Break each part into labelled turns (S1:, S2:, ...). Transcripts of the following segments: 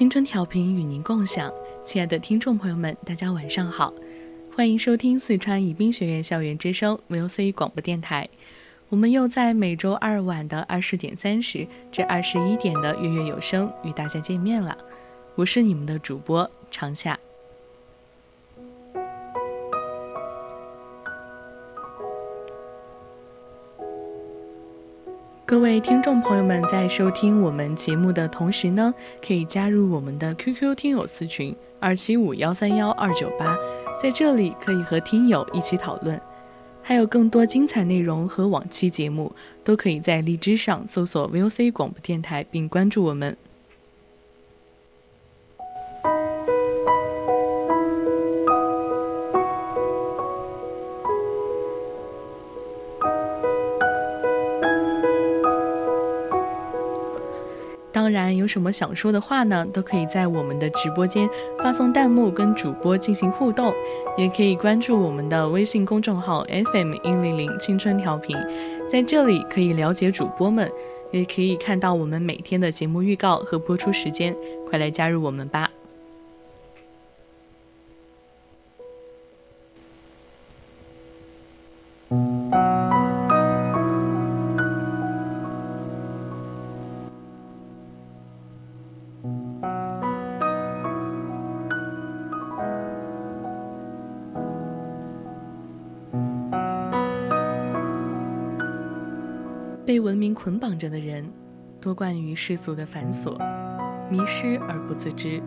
S1: 青春调频与您共享，亲爱的听众朋友们，大家晚上好，欢迎收听四川宜宾学院校园之声 VOC 广播电台。我们又在每周二晚的二十点三十至二十一点的月月有声与大家见面了，我是你们的主播长夏。各位听众朋友们，在收听我们节目的同时呢，可以加入我们的 QQ 听友私群二七五幺三幺二九八，在这里可以和听友一起讨论，还有更多精彩内容和往期节目，都可以在荔枝上搜索 VOC 广播电台并关注我们。什么想说的话呢，都可以在我们的直播间发送弹幕跟主播进行互动，也可以关注我们的微信公众号 FM 一零零青春调频，在这里可以了解主播们，也可以看到我们每天的节目预告和播出时间，快来加入我们吧。着的人，多惯于世俗的繁琐，迷失而不自知。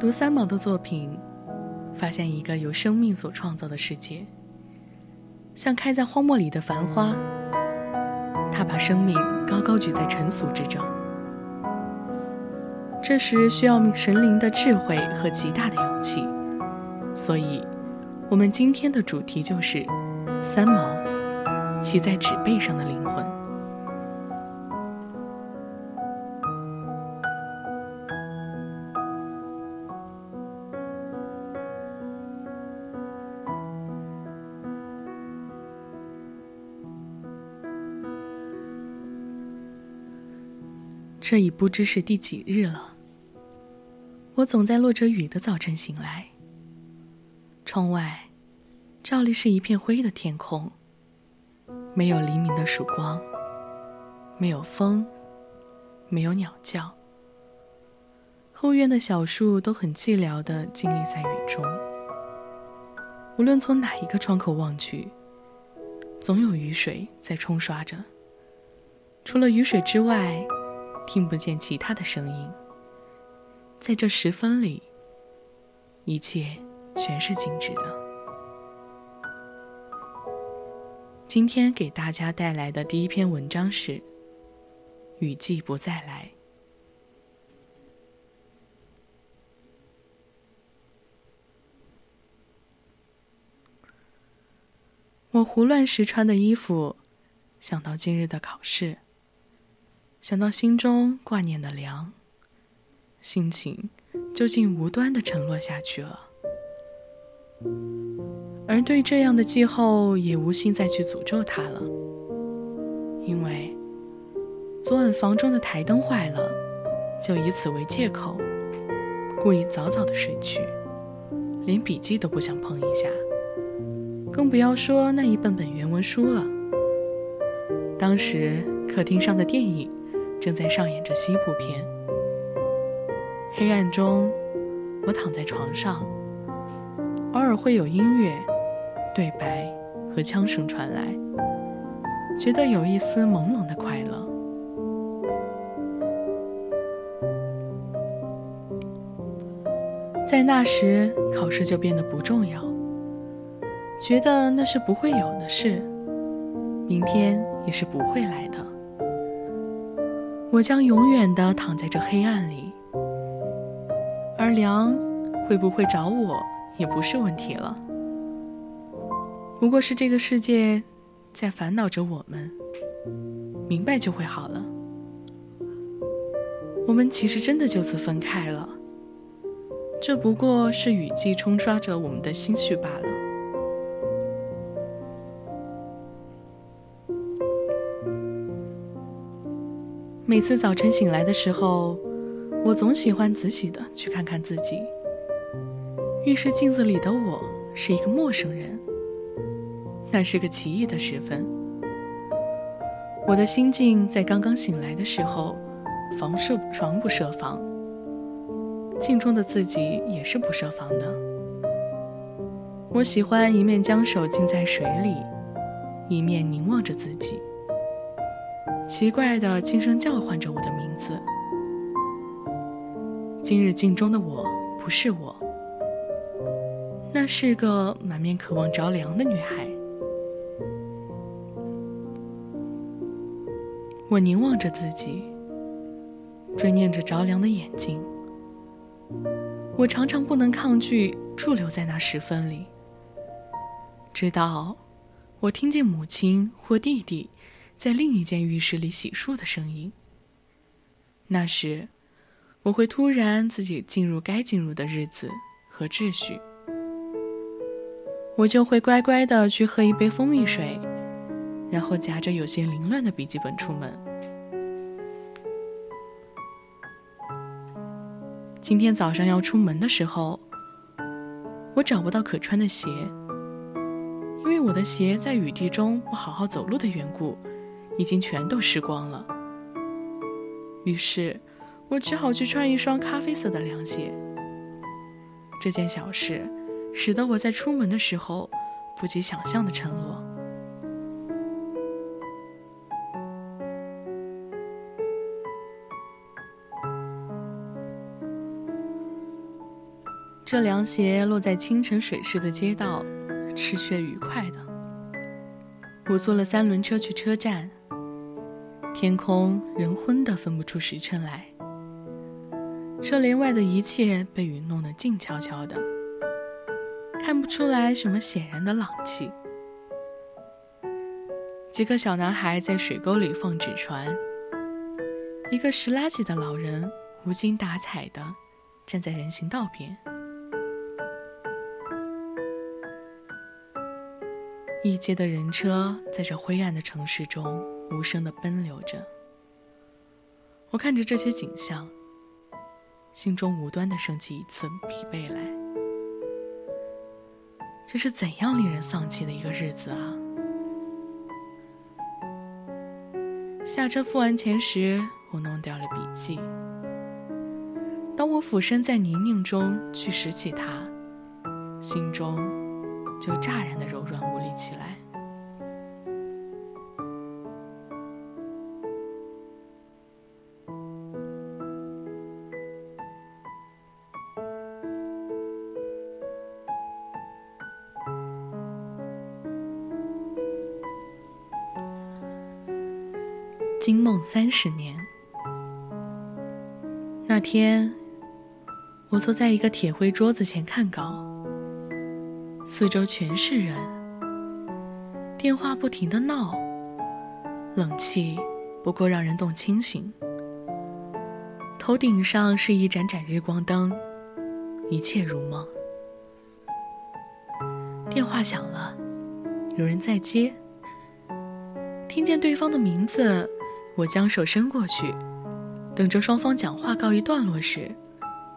S1: 读三毛的作品，发现一个由生命所创造的世界，像开在荒漠里的繁花。他把生命高高举在尘俗之中，这时需要神灵的智慧和极大的勇气。所以，我们今天的主题就是三毛。骑在纸背上的灵魂。这已不知是第几日了。我总在落着雨的早晨醒来。窗外，照例是一片灰的天空。没有黎明的曙光，没有风，没有鸟叫。后院的小树都很寂寥地静立在雨中。无论从哪一个窗口望去，总有雨水在冲刷着。除了雨水之外，听不见其他的声音。在这时分里，一切全是静止的。今天给大家带来的第一篇文章是《雨季不再来》。我胡乱时穿的衣服，想到今日的考试，想到心中挂念的凉，心情就竟无端的沉落下去了。而对这样的气候也无心再去诅咒它了，因为昨晚房中的台灯坏了，就以此为借口，故意早早的睡去，连笔记都不想碰一下，更不要说那一本本原文书了。当时客厅上的电影正在上演着西部片，黑暗中，我躺在床上，偶尔会有音乐。对白和枪声传来，觉得有一丝朦胧的快乐。在那时，考试就变得不重要，觉得那是不会有的事，明天也是不会来的。我将永远的躺在这黑暗里，而梁会不会找我，也不是问题了。不过是这个世界在烦恼着我们，明白就会好了。我们其实真的就此分开了，这不过是雨季冲刷着我们的心绪罢了。每次早晨醒来的时候，我总喜欢仔细的去看看自己。浴室镜子里的我是一个陌生人。那是个奇异的时分，我的心境在刚刚醒来的时候，防设防不设防，镜中的自己也是不设防的。我喜欢一面将手浸在水里，一面凝望着自己，奇怪的轻声叫唤着我的名字。今日镜中的我不是我，那是个满面渴望着凉的女孩。我凝望着自己，追念着着凉的眼睛。我常常不能抗拒驻留在那时分里，直到我听见母亲或弟弟在另一间浴室里洗漱的声音。那时，我会突然自己进入该进入的日子和秩序，我就会乖乖的去喝一杯蜂蜜水。然后夹着有些凌乱的笔记本出门。今天早上要出门的时候，我找不到可穿的鞋，因为我的鞋在雨地中不好好走路的缘故，已经全都湿光了。于是，我只好去穿一双咖啡色的凉鞋。这件小事，使得我在出门的时候不及想象的沉落。这凉鞋落在清晨水市的街道，是却愉快的。我坐了三轮车去车站，天空仍昏得分不出时辰来。车帘外的一切被雨弄得静悄悄的，看不出来什么显然的朗气。几个小男孩在水沟里放纸船，一个拾垃圾的老人无精打采的站在人行道边。一街的人车在这灰暗的城市中无声的奔流着。我看着这些景象，心中无端的升起一次疲惫来。这是怎样令人丧气的一个日子啊！下车付完钱时，我弄掉了笔记。当我俯身在泥泞中去拾起它，心中就乍然的柔软无力。起来。惊梦三十年，那天，我坐在一个铁灰桌子前看稿，四周全是人。电话不停的闹，冷气不够让人动清醒。头顶上是一盏盏日光灯，一切如梦。电话响了，有人在接。听见对方的名字，我将手伸过去，等着双方讲话告一段落时，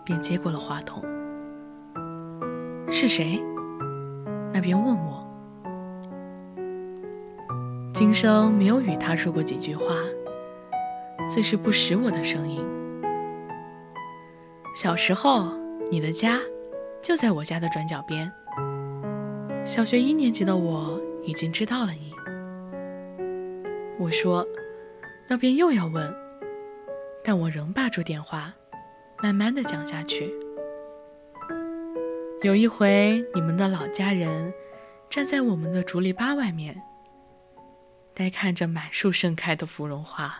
S1: 便接过了话筒。是谁？那边问我。今生没有与他说过几句话，自是不识我的声音。小时候，你的家就在我家的转角边。小学一年级的我已经知道了你。我说，那边又要问，但我仍霸住电话，慢慢的讲下去。有一回，你们的老家人站在我们的竹篱笆外面，呆看着满树盛开的芙蓉花。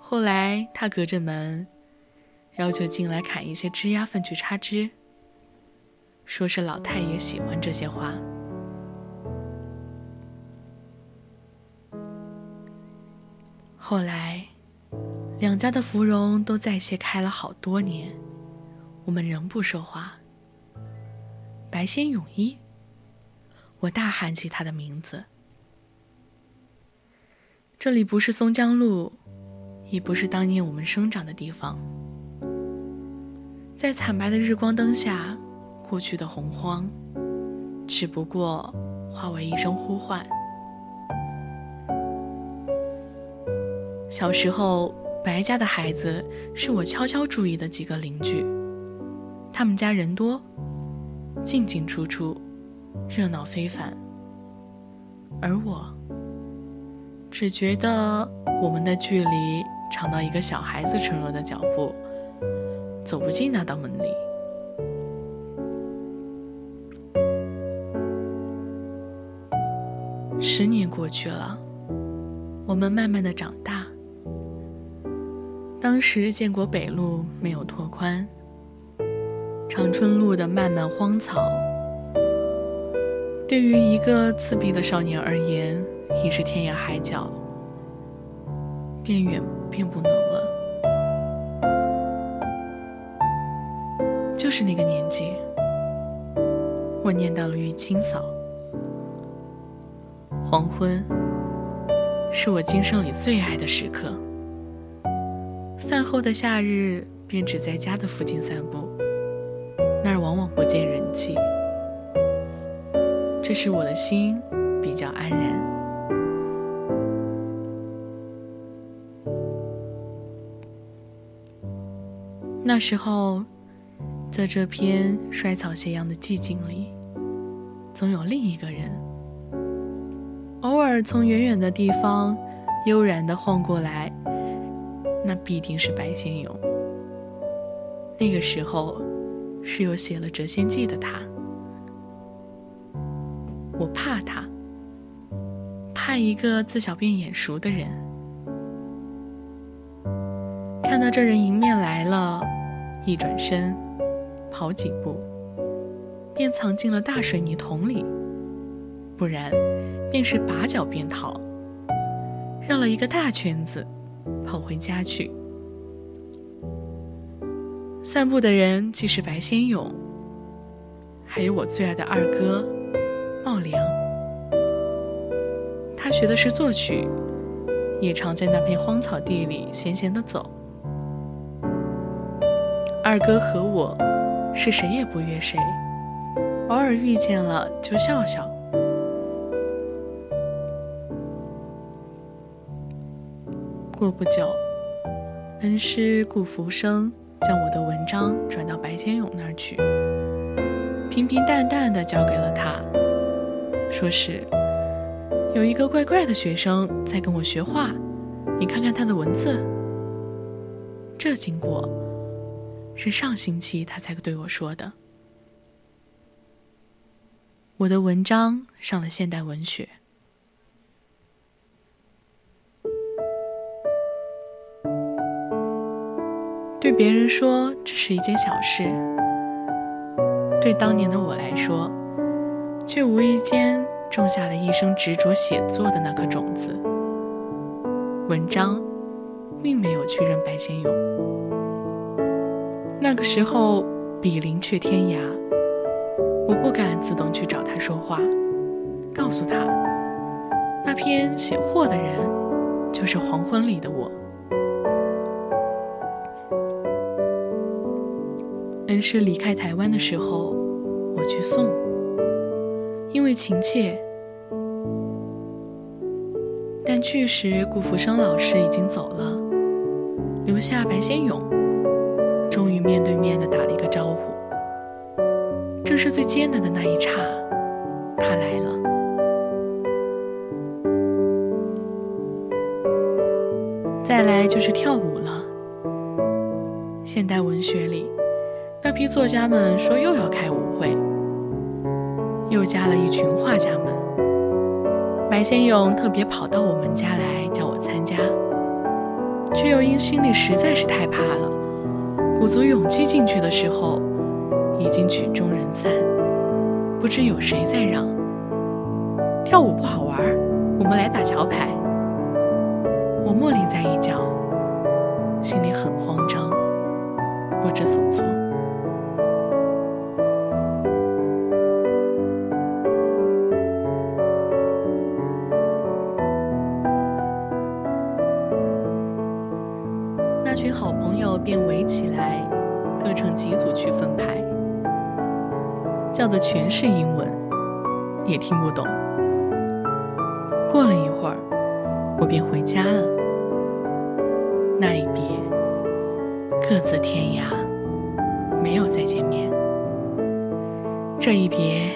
S1: 后来，他隔着门，要求进来砍一些枝丫粪去插枝，说是老太爷喜欢这些花。后来，两家的芙蓉都在谢开了好多年，我们仍不说话。白仙泳衣，我大喊起他的名字。这里不是松江路，也不是当年我们生长的地方。在惨白的日光灯下，过去的洪荒，只不过化为一声呼唤。小时候，白家的孩子是我悄悄注意的几个邻居。他们家人多，进进出出，热闹非凡。而我，只觉得我们的距离长到一个小孩子沉弱的脚步，走不进那道门里。十年过去了，我们慢慢的长大。当时建国北路没有拓宽，长春路的漫漫荒草，对于一个自闭的少年而言，已是天涯海角，变远并不能了。就是那个年纪，我念到了玉清嫂。黄昏，是我今生里最爱的时刻。饭后的夏日，便只在家的附近散步，那儿往往不见人迹，这使我的心比较安然。那时候，在这片衰草斜阳的寂静里，总有另一个人，偶尔从远远的地方悠然地晃过来。那必定是白先勇。那个时候，是有写了《谪仙记》的他。我怕他，怕一个自小便眼熟的人。看到这人迎面来了，一转身，跑几步，便藏进了大水泥桶里；不然，便是拔脚便逃，绕了一个大圈子。跑回家去。散步的人既是白先勇，还有我最爱的二哥茂良。他学的是作曲，也常在那片荒草地里闲闲的走。二哥和我是谁也不约谁，偶尔遇见了就笑笑。过不久，恩师顾福生将我的文章转到白先勇那儿去，平平淡淡的交给了他，说是有一个怪怪的学生在跟我学画，你看看他的文字。这经过是上星期他才对我说的。我的文章上了现代文学。对别人说这是一件小事，对当年的我来说，却无意间种下了一生执着写作的那颗种子。文章并没有去认白先勇，那个时候比邻却天涯，我不敢自动去找他说话，告诉他，那篇写货的人就是黄昏里的我。恩师离开台湾的时候，我去送，因为情切。但去时，顾福生老师已经走了，留下白先勇，终于面对面的打了一个招呼。正是最艰难的那一刹，他来了。再来就是跳舞了。现代文学里，批作家们说又要开舞会，又加了一群画家们。白先勇特别跑到我们家来叫我参加，却又因心里实在是太怕了，鼓足勇气进去的时候。已经曲终人散，不知有谁在嚷：“跳舞不好玩，我们来打桥牌。”我默立在一角，心里很慌张，不知所措。叫的全是英文，也听不懂。过了一会儿，我便回家了。那一别，各自天涯，没有再见面。这一别，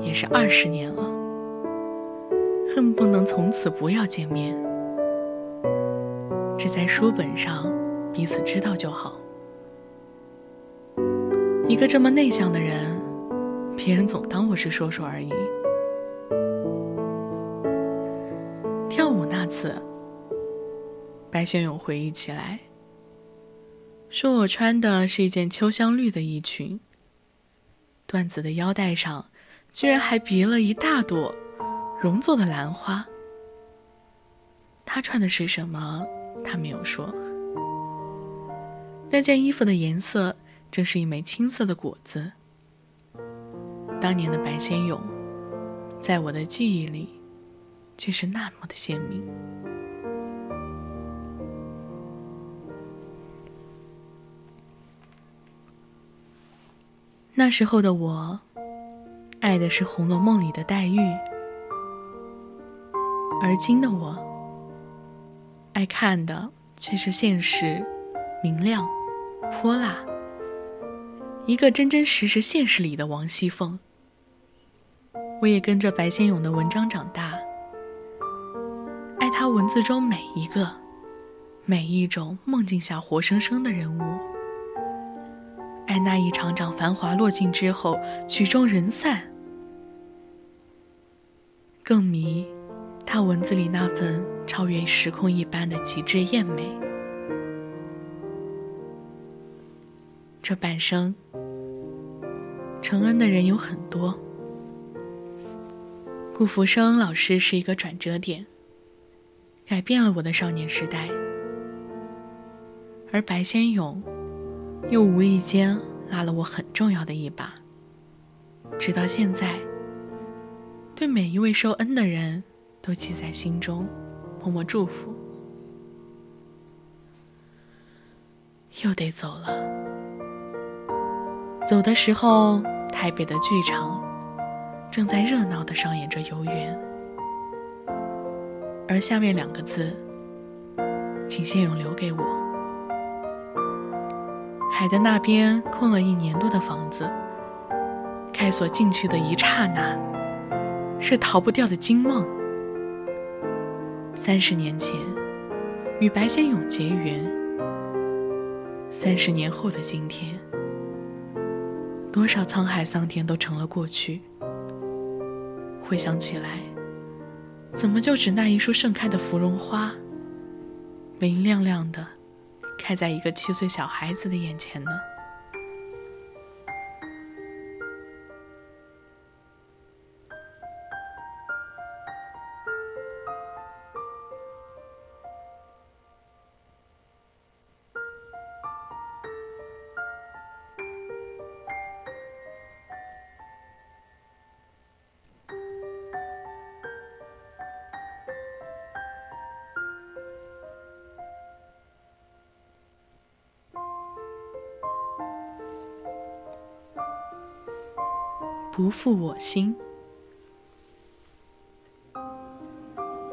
S1: 也是二十年了，恨不能从此不要见面，只在书本上彼此知道就好。一个这么内向的人。别人总当我是说说而已。跳舞那次，白先勇回忆起来，说我穿的是一件秋香绿的衣裙，缎子的腰带上居然还别了一大朵绒做的兰花。他穿的是什么？他没有说。那件衣服的颜色正是一枚青色的果子。当年的白先勇，在我的记忆里，却是那么的鲜明。那时候的我，爱的是《红楼梦》里的黛玉，而今的我，爱看的却是现实，明亮，泼辣，一个真真实实现实里的王熙凤。我也跟着白先勇的文章长大，爱他文字中每一个、每一种梦境下活生生的人物，爱那一场场繁华落尽之后曲终人散，更迷他文字里那份超越时空一般的极致艳美。这半生，承恩的人有很多。顾福生老师是一个转折点，改变了我的少年时代。而白先勇，又无意间拉了我很重要的一把。直到现在，对每一位受恩的人都记在心中，默默祝福。又得走了，走的时候，台北的剧场。正在热闹的上演着游园，而下面两个字，请谢勇留给我。海的那边空了一年多的房子，开锁进去的一刹那，是逃不掉的惊梦。三十年前，与白先勇结缘；三十年后的今天，多少沧海桑田都成了过去。回想起来，怎么就只那一束盛开的芙蓉花，明亮亮的，开在一个七岁小孩子的眼前呢？不负我心。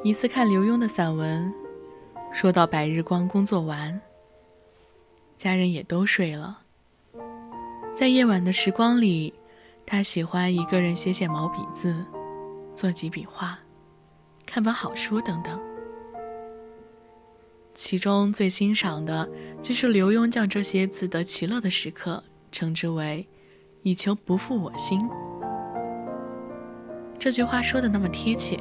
S1: 一次看刘墉的散文，说到白日光工作完，家人也都睡了，在夜晚的时光里，他喜欢一个人写写毛笔字，做几笔画，看本好书等等。其中最欣赏的就是刘墉将这些自得其乐的时刻称之为“以求不负我心”。这句话说的那么贴切。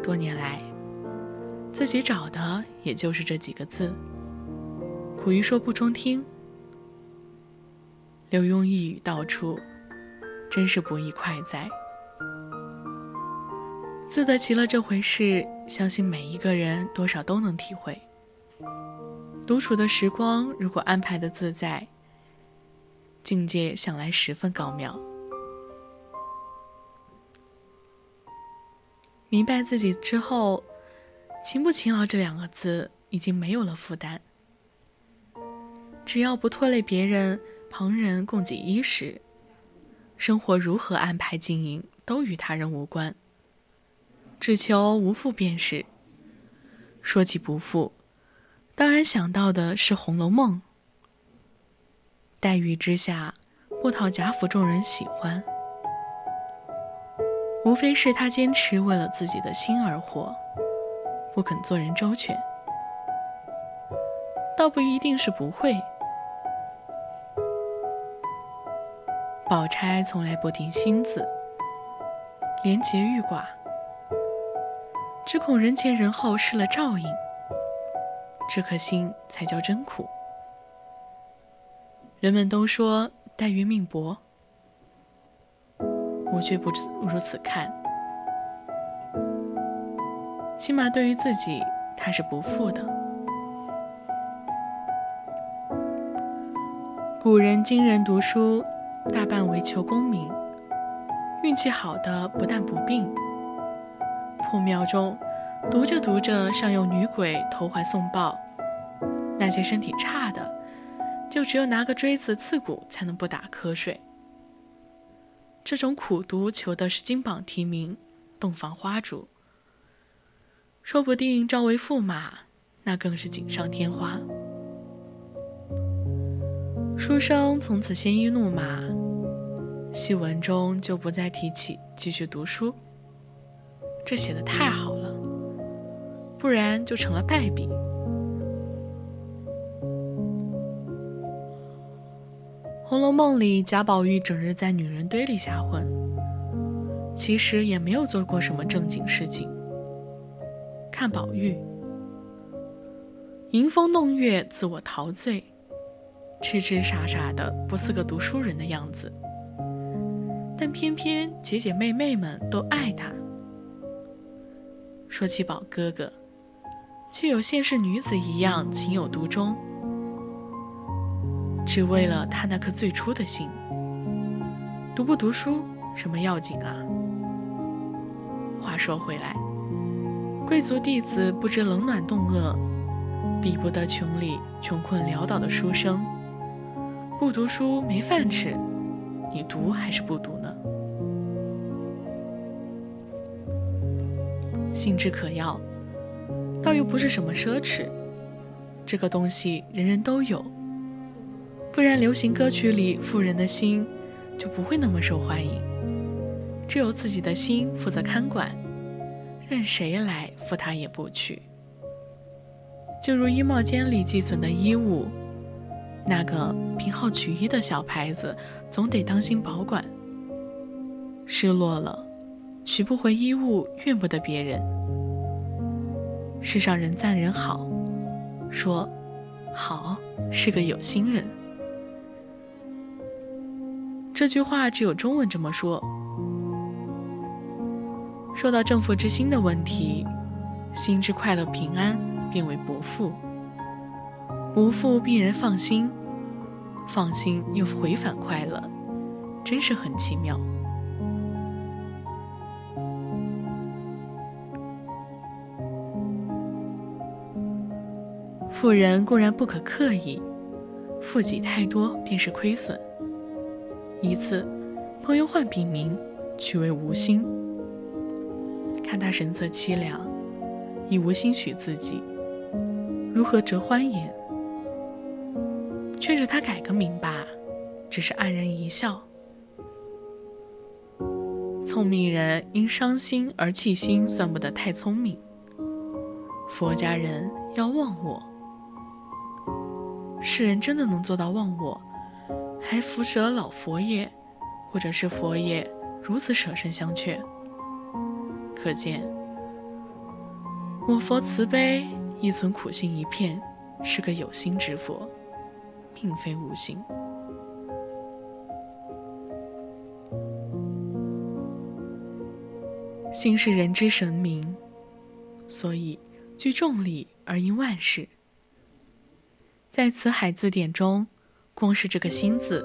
S1: 多年来，自己找的也就是这几个字，苦于说不中听。刘墉一语道出，真是不易快哉。自得其乐这回事，相信每一个人多少都能体会。独处的时光，如果安排的自在，境界想来十分高妙。明白自己之后，勤不勤劳这两个字已经没有了负担。只要不拖累别人，旁人供给衣食，生活如何安排经营，都与他人无关。只求无负便是。说起不负，当然想到的是《红楼梦》。黛玉之下，不讨贾府众人喜欢，无非是她坚持为了自己的心而活，不肯做人周全。倒不一定是不会。宝钗从来不定心思，连结玉寡。只恐人前人后失了照应，这颗心才叫真苦。人们都说黛玉命薄，我却不如此看。起码对于自己，他是不负的。古人今人读书，大半为求功名，运气好的不但不病。破庙中，读着读着，尚有女鬼投怀送抱；那些身体差的，就只有拿个锥子刺骨，才能不打瞌睡。这种苦读求的是金榜题名、洞房花烛，说不定招为驸马，那更是锦上添花。书生从此鲜衣怒马，戏文中就不再提起继续读书。这写的太好了，不然就成了败笔。《红楼梦》里贾宝玉整日在女人堆里瞎混，其实也没有做过什么正经事情。看宝玉，吟风弄月，自我陶醉，痴痴傻傻的，不似个读书人的样子。但偏偏姐姐妹妹们都爱他。说起宝哥哥，却有现世女子一样情有独钟，只为了他那颗最初的心。读不读书，什么要紧啊？话说回来，贵族弟子不知冷暖冻饿，比不得穷里穷困潦倒的书生。不读书没饭吃，你读还是不读呢？兴致可要，倒又不是什么奢侈。这个东西人人都有，不然流行歌曲里富人的心就不会那么受欢迎。只有自己的心负责看管，任谁来负他也不去。就如衣帽间里寄存的衣物，那个凭号取衣的小牌子，总得当心保管。失落了。取不回衣物，怨不得别人。世上人赞人好，说好是个有心人。这句话只有中文这么说。说到正负之心的问题，心之快乐平安，变为不负；不负必人放心，放心又回返快乐，真是很奇妙。富人固然不可刻意，富己太多便是亏损。一次，朋友换笔名，取为吴心。看他神色凄凉，已无心许自己，如何折欢颜？劝着他改个名吧，只是黯然一笑。聪明人因伤心而弃心，算不得太聪明。佛家人要忘我，世人真的能做到忘我，还扶持了老佛爷，或者是佛爷如此舍身相劝，可见我佛慈悲，亦存苦心一片，是个有心之佛，并非无心。心是人之神明，所以具众力而应万事。在《辞海字典》中，光是这个“心”字，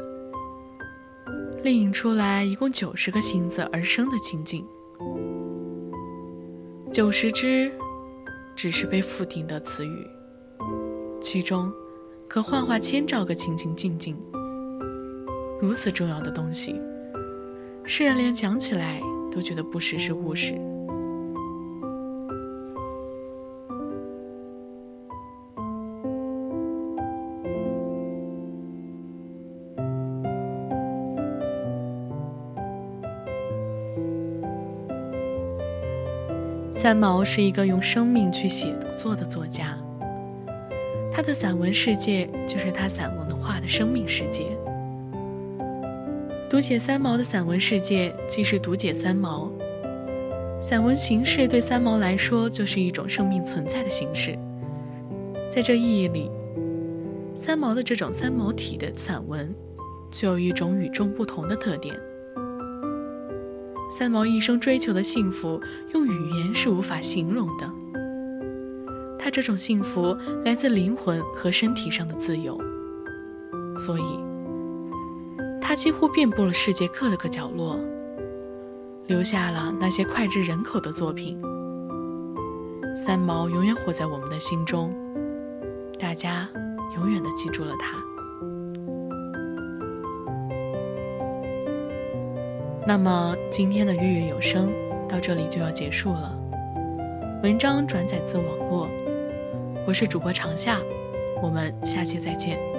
S1: 另引出来一共九十个“心”字而生的情境。九十只只是被附定的词语，其中可幻化千兆个情情境境。如此重要的东西，世人连讲起来。都觉得不识时务实。三毛是一个用生命去写作的作家，他的散文世界就是他散文化的生命世界。读解三毛的散文世界，既是读解三毛。散文形式对三毛来说，就是一种生命存在的形式。在这意义里，三毛的这种三毛体的散文，具有一种与众不同的特点。三毛一生追求的幸福，用语言是无法形容的。他这种幸福来自灵魂和身体上的自由，所以。他几乎遍布了世界各个角落，留下了那些脍炙人口的作品。三毛永远活在我们的心中，大家永远的记住了他。那么今天的月月有声到这里就要结束了。文章转载自网络，我是主播长夏，我们下期再见。